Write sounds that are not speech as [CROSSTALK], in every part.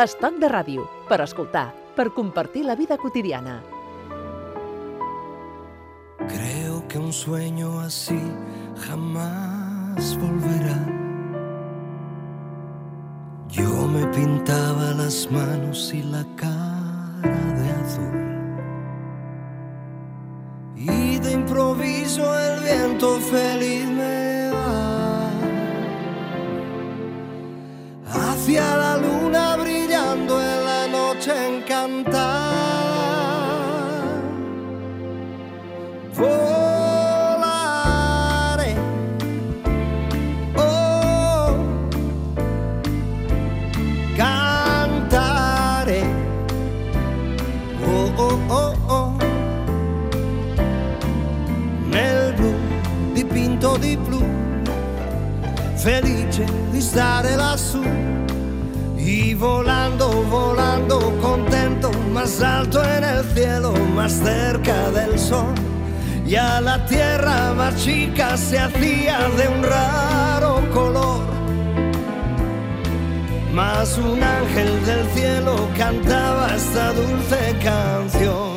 Estoc de ràdio, per escoltar, per compartir la vida quotidiana. Creo que un sueño así jamás volverá. Yo me pintaba las manos y la cara de azul. Y de improviso el viento feliz volando, volando, contento, más alto en el cielo, más cerca del sol. Ya la tierra más chica se hacía de un raro color. Más un ángel del cielo cantaba esta dulce canción.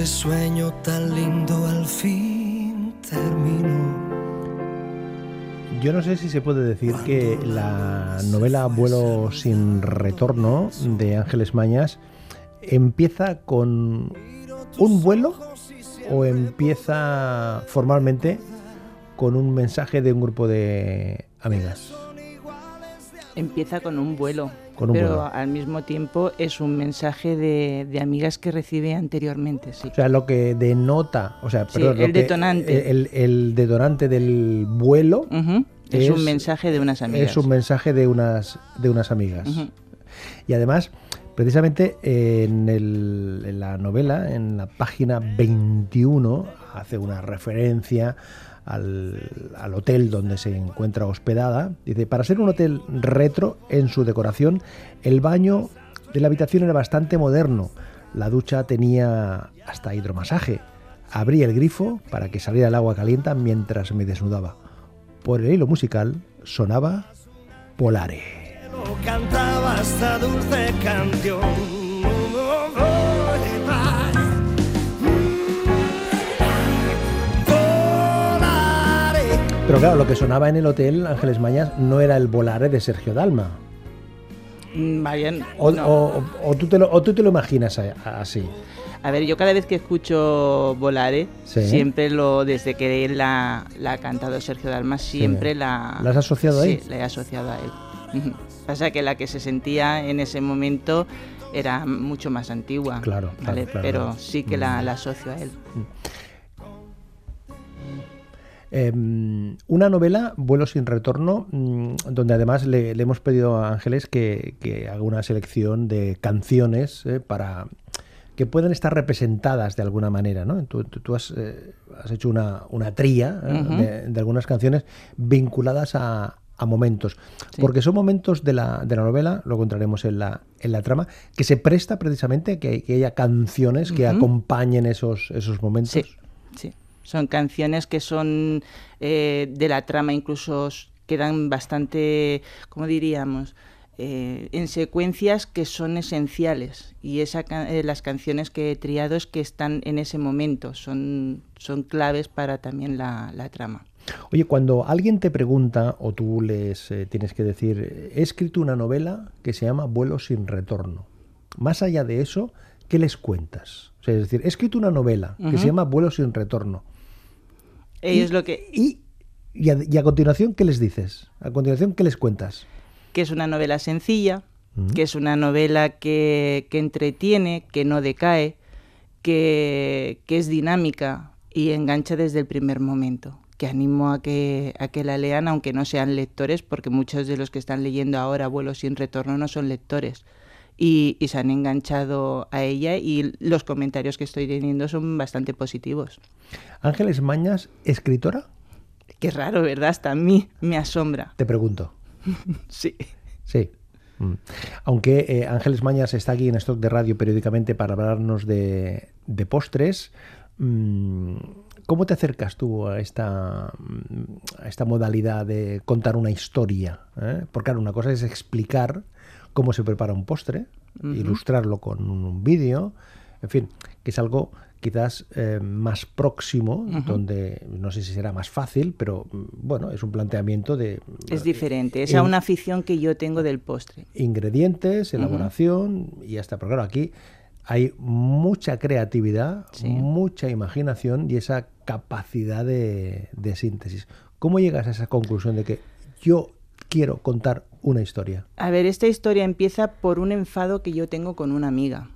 Este sueño tan lindo al fin terminó. Yo no sé si se puede decir que la novela Vuelo sin retorno de Ángeles Mañas empieza con un vuelo o empieza formalmente con un mensaje de un grupo de amigas. Empieza con un vuelo, Con un pero al mismo tiempo es un mensaje de, de amigas que recibe anteriormente, sí. O sea, lo que denota, o sea, perdón, el que- detonante. el, el detonante del vuelo es, es- un mensaje de unas amigas. es un mensaje de unas, de unas amigas. Y además, precisamente en, el- en la novela, en la página 21, hace una referencia al, al hotel donde se encuentra hospedada. Dice, para ser un hotel retro en su decoración, el baño de la habitación era bastante moderno. La ducha tenía hasta hidromasaje. Abrí el grifo para que saliera el agua caliente mientras me desnudaba. Por el hilo musical sonaba Polare. Cantaba esta dulce canción. Pero claro, lo que sonaba en el hotel Ángeles Mañas no era el volare de Sergio Dalma. Mm, Vayan, O, no. o- o tú, te lo, o tú te lo imaginas a- así. A ver, yo cada vez que escucho Volare, Sí. siempre lo, desde que él la, la ha cantado Sergio Dalma, siempre la... ¿La has asociado ahí? Sí, la he asociado a él. Pasa que la que se sentía en ese momento era mucho más antigua. Claro, ¿vale? claro, Pero sí que la, la asocio a él. Eh, una novela, Vuelo sin retorno, mm, donde además le, le hemos pedido a Ángeles que, que haga una selección de canciones eh, para que puedan estar representadas de alguna manera. ¿no? Tú, tú- tú has, eh, has hecho una, una tría eh, de, de algunas canciones vinculadas a, a momentos. Sí. Porque son momentos de la, de la novela, lo encontraremos en la, en la trama, que se presta precisamente a que, que haya canciones que acompañen esos, esos momentos. Sí, sí. Son canciones que son eh, de la trama, incluso quedan bastante, ¿cómo diríamos? Eh, en secuencias que son esenciales y esa eh, las canciones que he triado es que están en ese momento, son, son claves para también la, la trama. Oye, cuando alguien te pregunta o tú les eh, tienes que decir, he escrito una novela que se llama Vuelo sin retorno. Más allá de eso, ¿qué les cuentas? O sea, es decir, he escrito una novela que se llama Vuelo sin retorno. Ellos Y- lo que, Y, y a, y a continuación, ¿qué les dices? A continuación, ¿qué les cuentas? que es una novela sencilla, que es una novela que, que entretiene, que no decae, que, que es dinámica y engancha desde el primer momento. Que animo a que, a que la lean, aunque no sean lectores, porque muchos de los que están leyendo ahora Vuelo sin retorno no son lectores. Y, y se han enganchado a ella y los comentarios que estoy teniendo son bastante positivos. Ángeles Mañas, escritora, Qué raro, ¿verdad? Hasta a mí me asombra. te pregunto. [LAUGHS] Sí. Sí. Mm. Aunque eh, Ángeles Mañas está aquí en Stock de Radio periódicamente para hablarnos de, de postres, mm, ¿cómo te acercas tú a esta, mm, a esta modalidad de contar una historia? eh? Porque claro, una cosa es explicar cómo se prepara un postre, ilustrarlo con un vídeo, en fin, que es algo quizás eh, más próximo, donde no sé si será más fácil, pero mm, bueno, es un planteamiento de... Es diferente, es a una afición que yo tengo del postre. ingredientes, elaboración y hasta, pero claro, aquí hay mucha creatividad, Sí. mucha imaginación y esa capacidad de, de síntesis. ¿Cómo llegas a esa conclusión de que yo quiero contar una historia? A ver, esta historia empieza por un enfado que yo tengo con una amiga.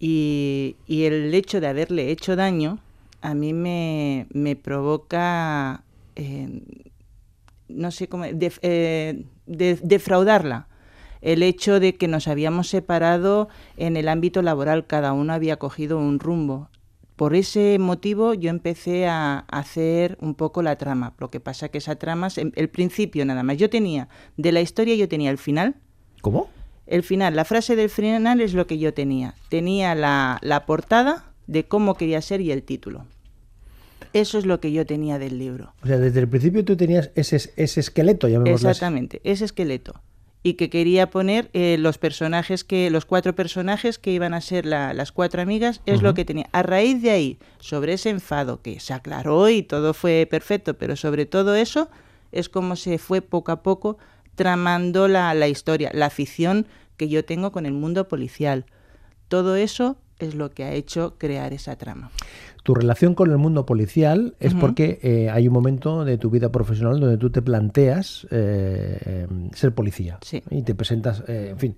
Y, el hecho de haberle hecho daño a mí me, me provoca, eh, no sé cómo, eh, de- defraudarla. El hecho de que nos habíamos separado en el ámbito laboral, cada uno había cogido un rumbo. Por ese motivo yo empecé a hacer un poco la trama. Lo que pasa que esa trama, es- el principio nada más. Yo tenía, de la historia yo tenía el final, ¿Cómo? el final, la frase del final es lo que yo tenía. Tenía la, la portada de cómo quería ser y el título. Eso es lo que yo tenía del libro. O sea, desde el principio tú tenías ese, ese esqueleto, llamémoslo así. Exactamente, ese esqueleto. Y que quería poner eh, los personajes que, los cuatro personajes que iban a ser la- las cuatro amigas, es lo que tenía. A raíz de ahí, sobre ese enfado que se aclaró y todo fue perfecto, pero sobre todo eso, es como se fue poco a poco tramando la, la historia, la afición que yo tengo con el mundo policial. Todo eso es lo que ha hecho crear esa trama. Tu relación con el mundo policial es porque eh, hay un momento de tu vida profesional donde tú te planteas eh, eh, ser policía. Sí. Y te presentas, eh, en fin,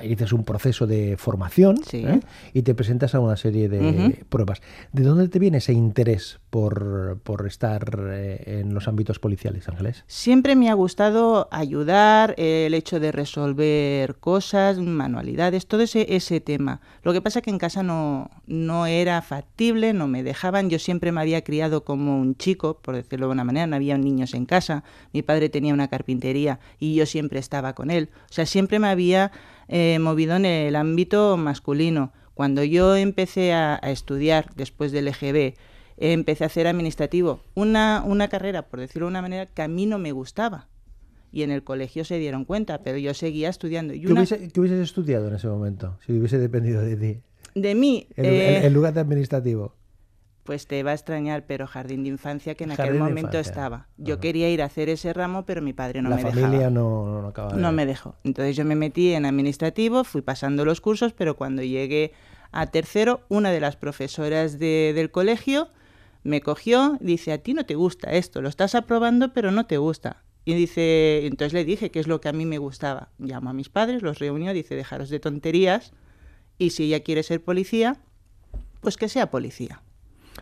eh, haces un proceso de formación Sí. ¿eh? y te presentas a una serie de pruebas. ¿De dónde te viene ese interés por, por estar eh, en los ámbitos policiales, Ángeles? Siempre me ha gustado ayudar, eh, el hecho de resolver cosas, manualidades, todo ese, ese tema. Lo que pasa que en casa no, no era factible, no me dejaban. Yo siempre me había criado como un chico, por decirlo de una manera, no había niños en casa. Mi padre tenía una carpintería y yo siempre estaba con él. O sea, siempre me había eh, movido en el ámbito masculino. Cuando yo empecé a, a estudiar después del EGB, empecé a hacer administrativo, una, una carrera, por decirlo de una manera, que a mí no me gustaba. Y en el colegio se dieron cuenta, pero yo seguía estudiando. Y ¿Qué, una, hubiese- qué hubieses estudiado en ese momento si hubiese dependido de ti? de mí, En, eh, lugar de administrativo. Pues te va a extrañar, pero jardín de infancia que en Jardín aquel momento infancia. estaba. Yo Ajá. quería ir a hacer ese ramo, pero mi padre no La me familia dejaba. no, no, no acaba de... No me dejó. Entonces yo me metí en administrativo, fui pasando los cursos, pero cuando llegué a tercero, una de las profesoras de- del colegio me cogió, dice, a ti no te gusta esto, lo estás aprobando, pero no te gusta. Y dice, entonces le dije qué es lo que a mí me gustaba. Llamo a mis padres, los reunió, dice, dejaros de tonterías y si ella quiere ser policía, pues que sea policía.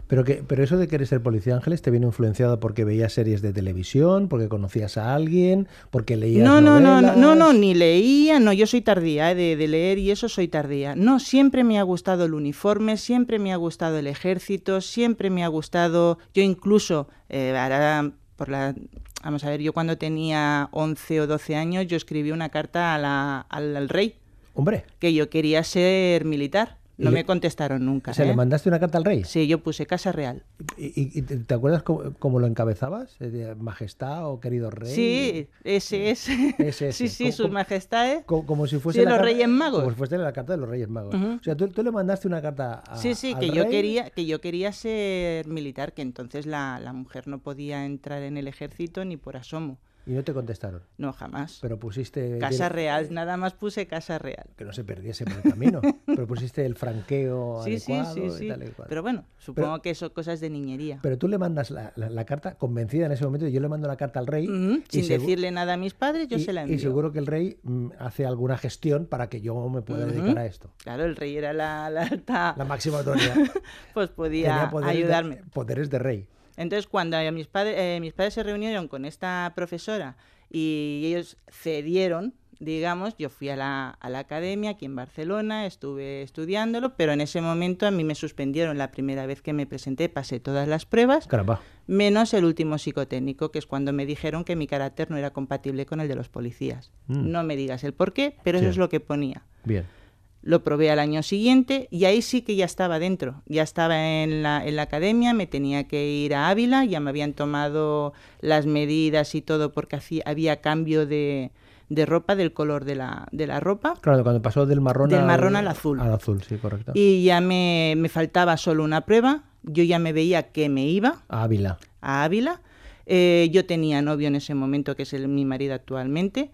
Pero, que, pero eso de querer ser policía, Ángeles, ¿te viene influenciado porque veías series de televisión, porque conocías a alguien, porque leías No, no, no, no, no, no, ni leía, no, yo soy tardía, ¿eh? de, de leer y eso soy tardía. No, siempre me ha gustado el uniforme, siempre me ha gustado el ejército, siempre me ha gustado, yo incluso, eh, ahora, por la, vamos a ver, yo cuando tenía 11 o 12 años, yo escribí una carta a la- al, al rey, Hombre, que yo quería ser militar. No me contestaron nunca. o sea, ¿eh? le mandaste una carta al rey. Sí, yo puse Casa Real. ¿Y, y- te, acuerdas cómo, cómo lo encabezabas? Eh, Majestad o querido rey? Sí, ese es. Ese, ese. [LAUGHS] Sí, sí, ¿Cómo- sus majestades. Co- Como, si fuese Sí, la los carta- Reyes Magos. Como si fuese la carta de los Reyes Magos. O sea, tú, tú le mandaste una carta a. Sí, sí, al que yo quería, que yo quería ser militar, que entonces la, la mujer no podía entrar en el ejército ni por asomo. Y no te contestaron. No, jamás. Pero pusiste. Casa Real, nada más puse Casa Real. Que no se perdiese por el camino. [LAUGHS] pero pusiste el franqueo Sí, adecuado sí, y tal y cual. Pero bueno, supongo que son cosas de niñería. Pero tú le mandas la, la- la carta convencida en ese momento, y yo le mando la carta al rey. Y Sin decirle nada a mis padres, yo y, se la y envío. seguro que el rey mm, hace alguna gestión para que yo me pueda dedicar a esto. Claro, el rey era la, la alta, La máxima autoridad. [LAUGHS] pues podía de- ayudarme. poderes de rey. Entonces, cuando mis, padres, mis padres se reunieron con esta profesora y ellos cedieron, digamos, yo fui a la, a la academia aquí en Barcelona, estuve estudiándolo, pero en ese momento a mí me suspendieron la primera vez que me presenté, pasé todas las pruebas, Caramba. menos el último psicotécnico, que es cuando me dijeron que mi carácter no era compatible con el de los policías. Mm. No me digas el por qué, pero Sí. eso es lo que ponía. Bien. Lo probé al año siguiente y ahí sí que ya estaba dentro. Ya estaba en la, en la academia, me tenía que ir a Ávila, ya me habían tomado las medidas y todo porque hacía- había cambio de, de ropa, del color de la, de la ropa. Claro, cuando pasó del marrón, Del marrón al azul. Al azul, sí, correcto. Y ya me, me faltaba solo una prueba. Yo ya me veía que me iba A Ávila. a Ávila. Eh, yo tenía novio en ese momento, que es el- mi marido actualmente,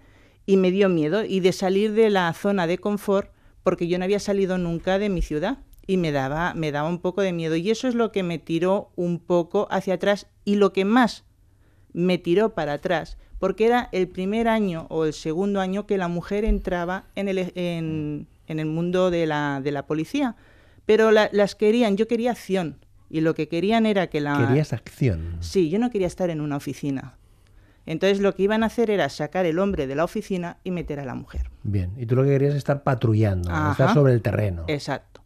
y me dio miedo y de salir de la zona de confort, porque yo no había salido nunca de mi ciudad y me daba, me daba un poco de miedo. Y eso es lo que me tiró un poco hacia atrás y lo que más me tiró para atrás, porque era el primer año o el segundo año que la mujer entraba en el, en, en el mundo de la, de la policía. Pero la- las querían, yo quería acción. Y lo que querían era que la... Querías acción. Sí, yo no quería estar en una oficina. Entonces lo que iban a hacer era sacar el hombre de la oficina y meter a la mujer. Bien. Y tú lo que querías es estar patrullando, Ajá. estar sobre el terreno. Exacto.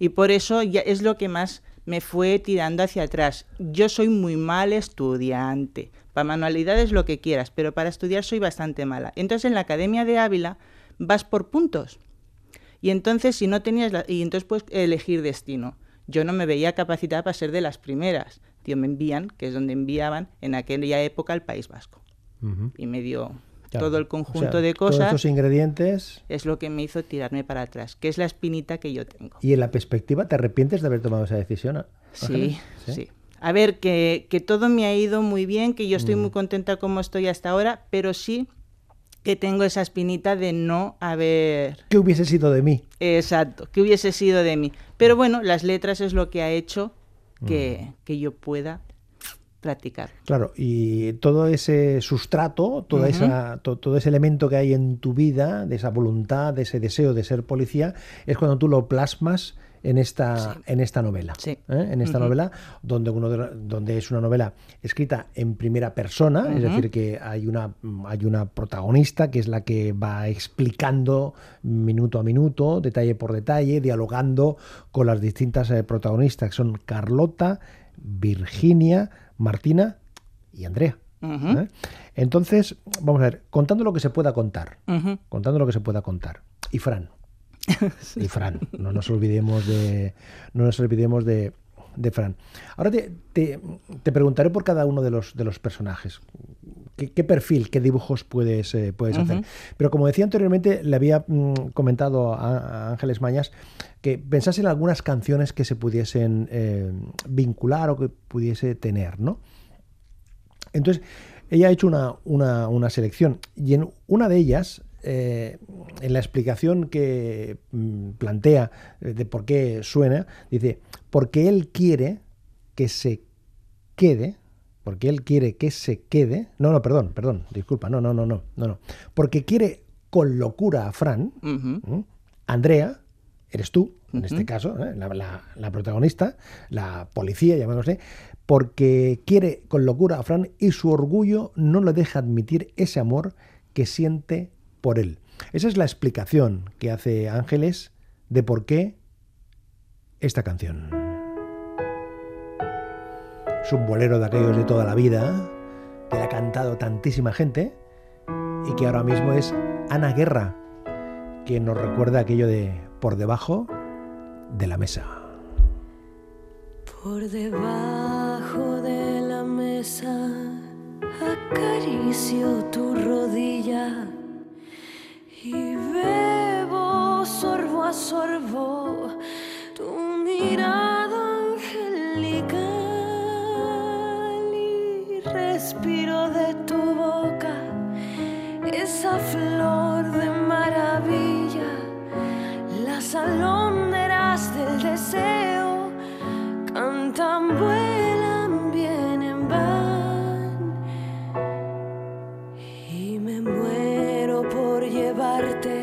Y por eso ya es lo que más me fue tirando hacia atrás. Yo soy muy mal estudiante. Para manualidades lo que quieras, pero para estudiar soy bastante mala. Entonces en la Academia de Ávila vas por puntos. Y entonces si no tenías la- y entonces puedes elegir destino. Yo no me veía capacitada para ser de las primeras. Tío, me envían, que es donde enviaban en aquella época al País Vasco. Y me dio Claro. todo el O conjunto sea, de Todos cosas. estos ingredientes. Es lo que me hizo tirarme para atrás, que es la espinita que yo tengo. ¿Y en la perspectiva te arrepientes de haber tomado esa decisión? Sí, sí. A ver, que, que todo me ha ido muy bien, que yo estoy Mm. muy contenta como estoy hasta ahora, pero sí que tengo esa espinita de no haber... ¿Qué hubiese sido de mí? Exacto, que hubiese sido de mí. Pero bueno, las letras es lo que ha hecho que, que yo pueda practicar. Claro, y todo ese sustrato, toda esa, to- todo ese elemento que hay en tu vida, de esa voluntad, de ese deseo de ser policía, es cuando tú lo plasmas en esta, en esta novela. Sí. ¿eh? En esta novela, donde, uno de donde es una novela escrita en primera persona, es decir, que hay una, hay una protagonista que es la que va explicando minuto a minuto, detalle por detalle, dialogando con las distintas eh, protagonistas, que son Carlota, Virginia, Martina y Andrea. ¿eh? Entonces, vamos a ver, contando lo que se pueda contar, contando lo que se pueda contar. Y Fran. [LAUGHS] Y Fran, no nos olvidemos de, no nos olvidemos de, de Fran. Ahora te, te- te preguntaré por cada uno de los, de los personajes. ¿Qué, qué perfil, qué dibujos puedes, eh, puedes hacer? Pero como decía anteriormente, le había mm, comentado a, a Ángeles Mañas que pensase en algunas canciones que se pudiesen eh, vincular o que pudiese tener, ¿no? Entonces, ella ha hecho una, una- una selección y en una de ellas, eh, en la explicación que mm, plantea de por qué suena, dice, porque él quiere que se quede, porque él quiere que se quede, no, no, perdón, perdón, disculpa, no, no, no, no, no, no, porque quiere con locura a Fran. Andrea, eres tú, en este caso, ¿eh? la, la- la protagonista, la policía, llamémosle, porque quiere con locura a Fran y su orgullo no le deja admitir ese amor que siente por él. Esa es la explicación que hace Ángeles de por qué esta canción. Es un bolero de aquellos de toda la vida, que le ha cantado tantísima gente y que ahora mismo es Ana Guerra, que nos recuerda aquello de por debajo de la mesa. Por debajo de la mesa acaricio tu rodilla y bebo sorbo a sorbo tu mirada respiro de tu boca esa flor de maravilla, las alondras del deseo cantan, vuelan, vienen, van. Y me muero por llevarte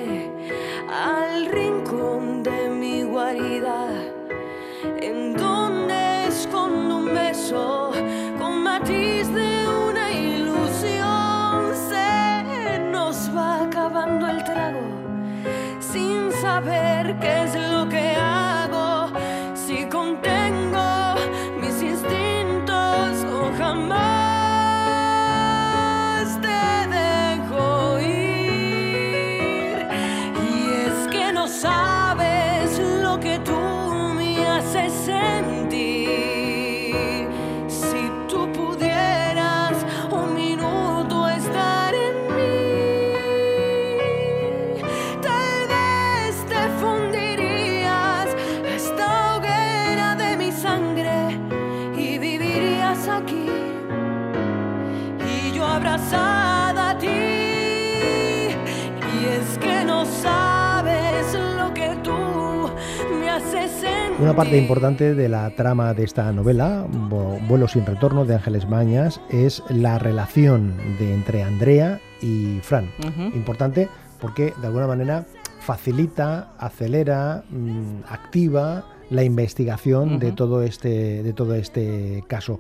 Una parte importante de la trama de esta novela, Vu- Vuelo sin retorno de Ángeles Mañas, es la relación de entre Andrea y Fran. Importante porque de alguna manera facilita, acelera, mm, activa la investigación de todo este de todo este caso.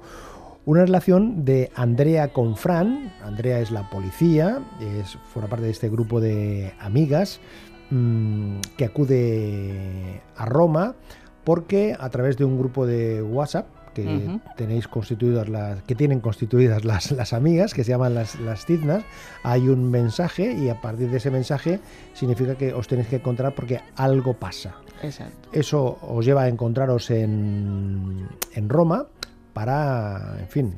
Una relación de Andrea con Fran. Andrea es la policía, es, forma parte de este grupo de amigas mm, que acude a Roma porque a través de un grupo de WhatsApp que tenéis constituidas las que tienen constituidas las, las amigas que se llaman las, las tiznas hay un mensaje y a partir de ese mensaje significa que os tenéis que encontrar porque algo pasa Exacto. eso os lleva a encontraros en, en Roma para, en fin,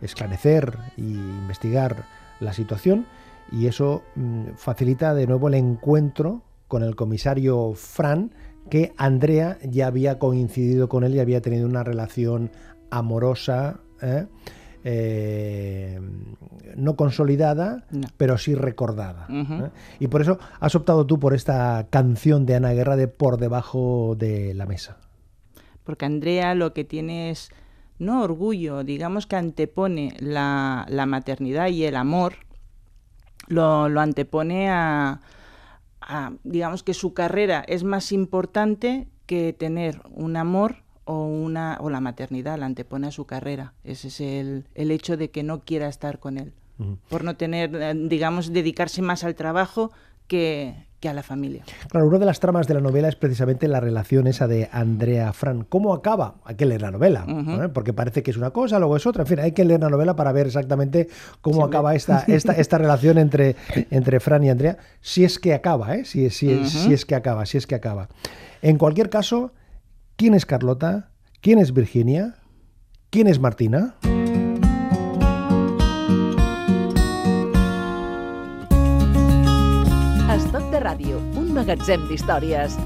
esclarecer y investigar la situación y eso mm, facilita de nuevo el encuentro con el comisario Fran que Andrea ya había coincidido con él y había tenido una relación amorosa, ¿eh? Eh, no consolidada, No. pero sí recordada. ¿eh? Y por eso has optado tú por esta canción de Ana Guerra de Por debajo de la mesa. Porque Andrea lo que tiene es, no orgullo, digamos que antepone la, la maternidad y el amor, lo, lo antepone a, a, digamos que su carrera es más importante que tener un amor o, una, o la maternidad, la antepone a su carrera. Ese es el, el hecho de que no quiera estar con él, por no tener, eh, digamos, dedicarse más al trabajo que, que a la familia. Claro, una de las tramas de la novela es precisamente la relación esa de Andrea Fran. ¿Cómo acaba? Hay que leer la novela. ¿eh? porque parece que es una cosa, luego es otra. En fin, hay que leer la novela para ver exactamente cómo acaba esta, [LAUGHS] esta, esta relación entre, entre Fran y Andrea, si es que acaba, ¿eh? si, si es que acaba, si es que acaba. En cualquier caso, ¿quién es Carlota? ¿Quién es Virginia? ¿Quién es Martina? Magatzem d'històries.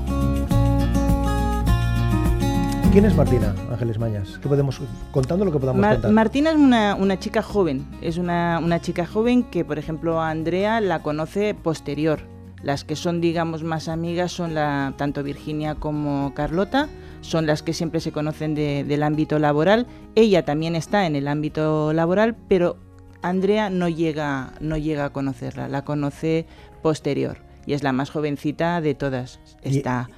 ¿Quién es Martina, Ángeles Mañas? ¿Qué podemos contando lo que podamos Mar- contar? Martina es una, una chica joven, es una, una chica joven que, por ejemplo, Andrea la conoce posterior. Las que son, digamos, más amigas son la, tanto Virginia como Carlota, son las que siempre se conocen de- del ámbito laboral. Ella también está en el ámbito laboral, pero Andrea no llega, no llega a conocerla, la conoce posterior y es la más jovencita de todas. Y- Está,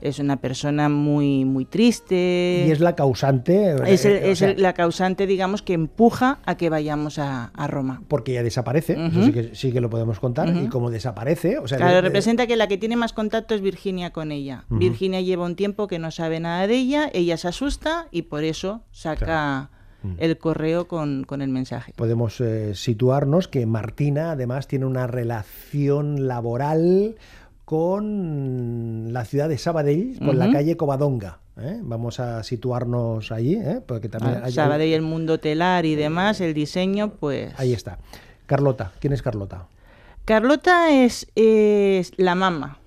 es una persona muy, muy triste. y es la causante. Es, el- eh, es sea, el- la causante, digamos, que empuja a que vayamos a, a Roma. porque ella desaparece, eso sí que, sí que lo podemos contar, y como desaparece, o sea, Claro, de- representa que la que tiene más contacto es Virginia con ella. Virginia lleva un tiempo que no sabe nada de ella, ella se asusta y por eso saca. El correo con, con el mensaje. podemos eh, situarnos que Martina además tiene una relación laboral con la ciudad de Sabadell, con la calle Covadonga. ¿eh? Vamos a situarnos allí, ¿eh? porque también Ah, hay- Sabadell, el mundo telar y demás, el diseño, pues... ahí está. Carlota, ¿quién es Carlota? Carlota es, es la mamá.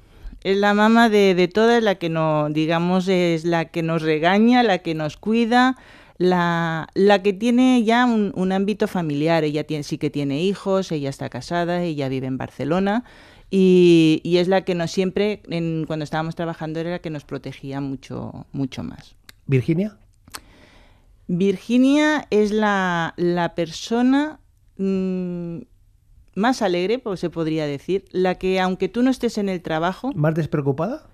Es la mamá de, de todas, la que nos, digamos, es la que nos regaña, la que nos cuida, la, la que tiene ya un, un ámbito familiar. Ella tiene, sí que tiene hijos, ella está casada, ella vive en Barcelona y, y es la que nos siempre, en- cuando estábamos trabajando, era la que nos protegía mucho, mucho más. ¿Virginia? Virginia es la, la persona mm, más alegre, pues se podría decir, la que aunque tú no estés en el trabajo, ¿Más despreocupada?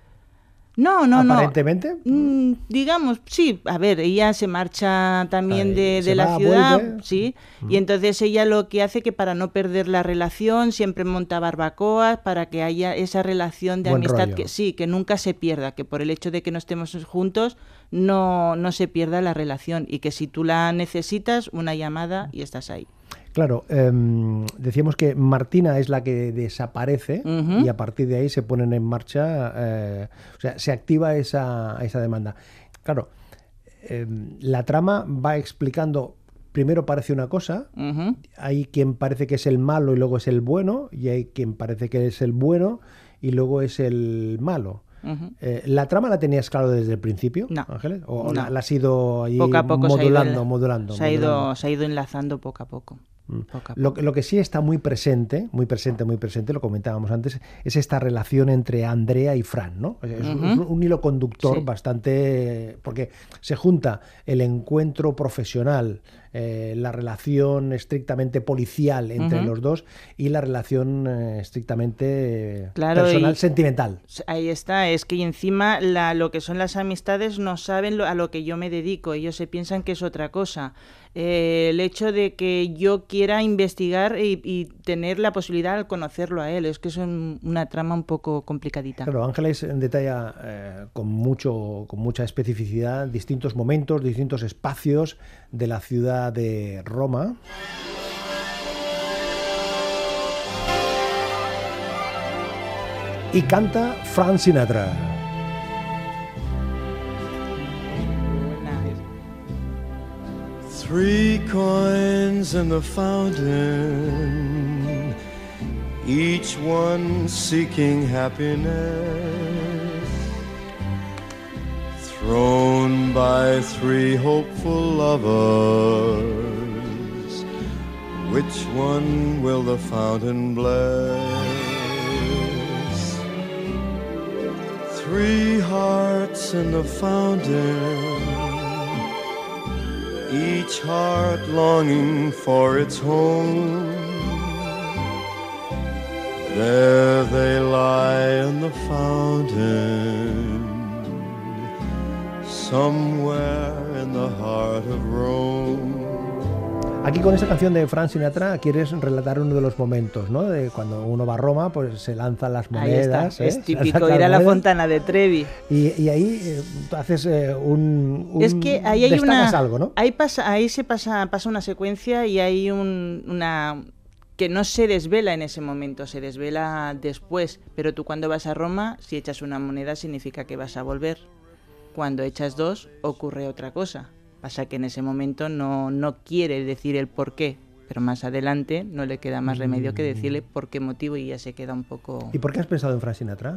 No, no, no. Aparentemente. Mm, digamos, sí, a ver, ella se marcha también Ahí, de, de la va, ciudad, vuelve. sí, y entonces ella lo que hace que para no perder la relación siempre monta barbacoas para que haya esa relación de Buen amistad rollo. que sí, que nunca se pierda, que por el hecho de que no estemos juntos no, no se pierda la relación y que si tú la necesitas, una llamada y estás ahí. Claro, em, decíamos que Martina es la que desaparece y a partir de ahí se ponen en marcha, eh, o sea, se activa esa, esa demanda. Claro, em, la trama va explicando, primero parece una cosa, hay quien parece que es el malo y luego es el bueno, y hay quien parece que es el bueno y luego es el malo. Eh, ¿La trama la tenías claro desde el principio, No. Ángeles? ¿O No. la, la has ido ahí Poco a poco se ha ido modulando, enla- modulando? se ha ido, modulando? se ha ido enlazando poco a poco. Mm. Lo, lo que sí está muy presente, muy presente, muy presente, lo comentábamos antes, es esta relación entre Andrea y Fran, ¿no? Es, un- hilo conductor Sí. bastante... porque se junta el encuentro profesional, eh, la relación estrictamente policial entre los dos y la relación eh, estrictamente Claro, personal, y- sentimental. Ahí está, es que encima la, lo que son las amistades no saben lo- a lo que yo me dedico, ellos se piensan que es otra cosa. Eh, el hecho de que yo quiera investigar y, tener la posibilidad de conocerlo a él, es que es un- una trama un poco complicadita. Claro, Ángeles detalla eh, con, mucho, con mucha especificidad distintos momentos, distintos espacios de la ciudad de Roma. Y canta Frank Sinatra. Three coins in the fountain, each one seeking happiness. Thrown by three hopeful lovers, which one will the fountain bless? Three hearts in the fountain each heart longing for its home. There they lie in the fountain, somewhere in the heart of Rome. Aquí con esta canción de Frank Sinatra quieres relatar uno de los momentos, ¿no? De cuando uno va a Roma, pues se lanzan las Ahí está, monedas. ¿eh? es típico ir a la monedas. fontana de Trevi. Y, y ahí eh, tú haces eh, un, un- Es que ahí hay una. algo, ¿no? Ahí, pasa, ahí se pasa, pasa una secuencia y hay un- una. que no se desvela en ese momento, se desvela después. Pero tú cuando vas a Roma, si echas una moneda significa que vas a volver. Cuando echas dos, ocurre otra cosa. Pasa que en ese momento no, no quiere decir el por qué. Pero más adelante no le queda más remedio que decirle por qué motivo y ya se queda un poco. ¿Y por qué has pensado en Frank Sinatra?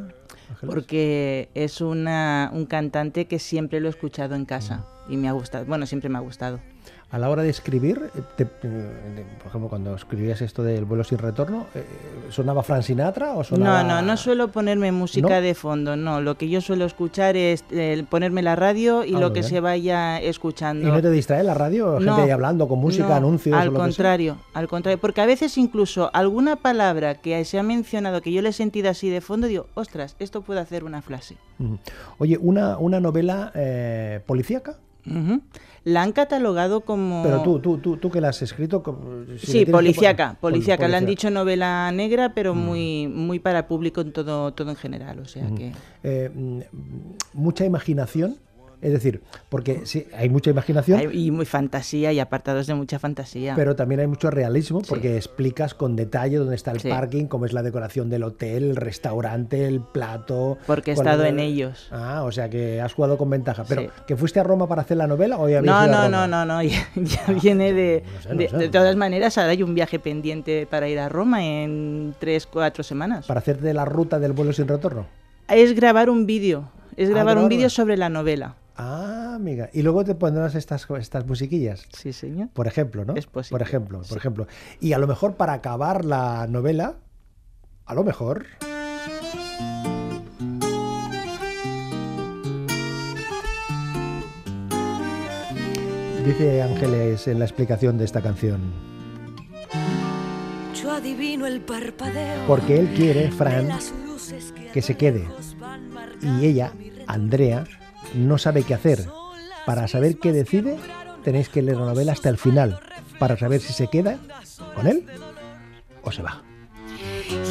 Ángeles? Porque es una, un cantante que siempre lo he escuchado en casa y me ha gustado. Bueno, siempre me ha gustado. A la hora de escribir, eh, te- eh, por ejemplo, cuando escribías esto del vuelo sin retorno, eh, ¿sonaba Frank Sinatra o sonaba...? No, no, no suelo ponerme música ¿No? de fondo, no. Lo que yo suelo escuchar es eh, ponerme la radio y Ah, lo que bien. se vaya ¿Y escuchando. no te distrae la radio? Gente No, ahí hablando con música, no, anuncios Al o lo que sea? contrario, al contrario. Porque a veces incluso alguna palabra que se ha mencionado que yo le he sentido así de fondo, digo, ostras, esto puede hacer una frase. Oye, una, una novela eh, policíaca, Ujú. La han catalogado como... pero tú, tú, tú, tú que la has escrito... si Sí, tienes que policíaca, policíaca. Le han policíaca. dicho novela negra, pero muy, muy para el público en todo, todo en general. O sea que. Eh, mm, mucha imaginación, es decir, porque sí, hay mucha imaginación, Hay- y muy fantasía y apartados de mucha fantasía. pero también hay mucho realismo Sí. porque explicas con detalle dónde está el Sí. parking, cómo es la decoración del hotel, el restaurante, el plato. Porque he estado es- en ellos. Ah, o sea que has jugado con ventaja. Pero. ¿que fuiste a Roma para hacer la novela o ya No, no, Roma? no, no, no, ya, [LAUGHS] ya viene de, no sé, no de, sé. de todas maneras, ahora hay un viaje pendiente para ir a Roma en tres, cuatro semanas. Para hacerte la ruta del vuelo sin retorno. Es grabar un vídeo, es Ah, grabar un vídeo sobre la novela. Ah, amiga. Y luego te pondrás estas, estas musiquillas. Sí, señor. Por ejemplo, ¿no? Es posible, Por ejemplo, por ejemplo. Y a lo mejor para acabar la novela, a lo mejor. Dice Ángeles en la explicación de esta canción. Yo adivino el parpadeo. Porque él quiere, Fran, que se quede. y ella Andrea no sabe qué hacer. Para saber qué decide, tenéis que leer la novela hasta el final, para saber si se queda con él o se va.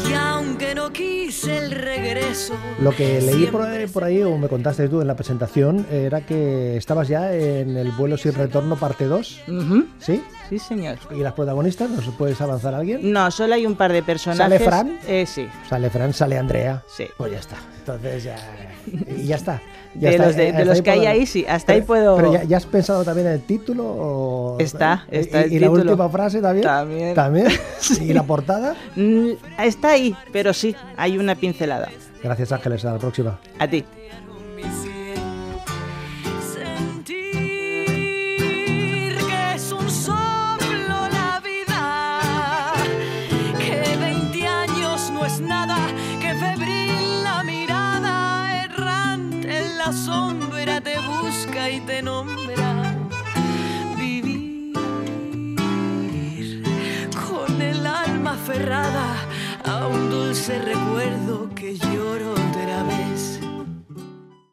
Y aunque no quise el regreso. Lo que leí por ahí, por ahí, o me contaste tú en la presentación, era que estabas ya en el vuelo sin retorno parte 2, Ujú, ¿sí? Sí, señor. ¿Y las protagonistas? ¿Nos puedes avanzar a alguien? No, solo hay un par de personajes. ¿Sale Fran? Eh, sí. Sale Fran, sale Andrea. Sí. Pues ya está. Entonces ya. Y ya está. [LAUGHS] Ya De está. los de- Eh, de los que hay ahí, sí, hasta ahí puedo- Pero ya, ya has pensado también en el título o. Está, ¿Y- está el ¿Y, la última frase también? También. ¿También? [LAUGHS] ¿Y la portada? Mm, Está ahí, pero sí, hay una pincelada. Gracias Ángeles, hasta la próxima. A ti. Dulce recuerdo que lloro.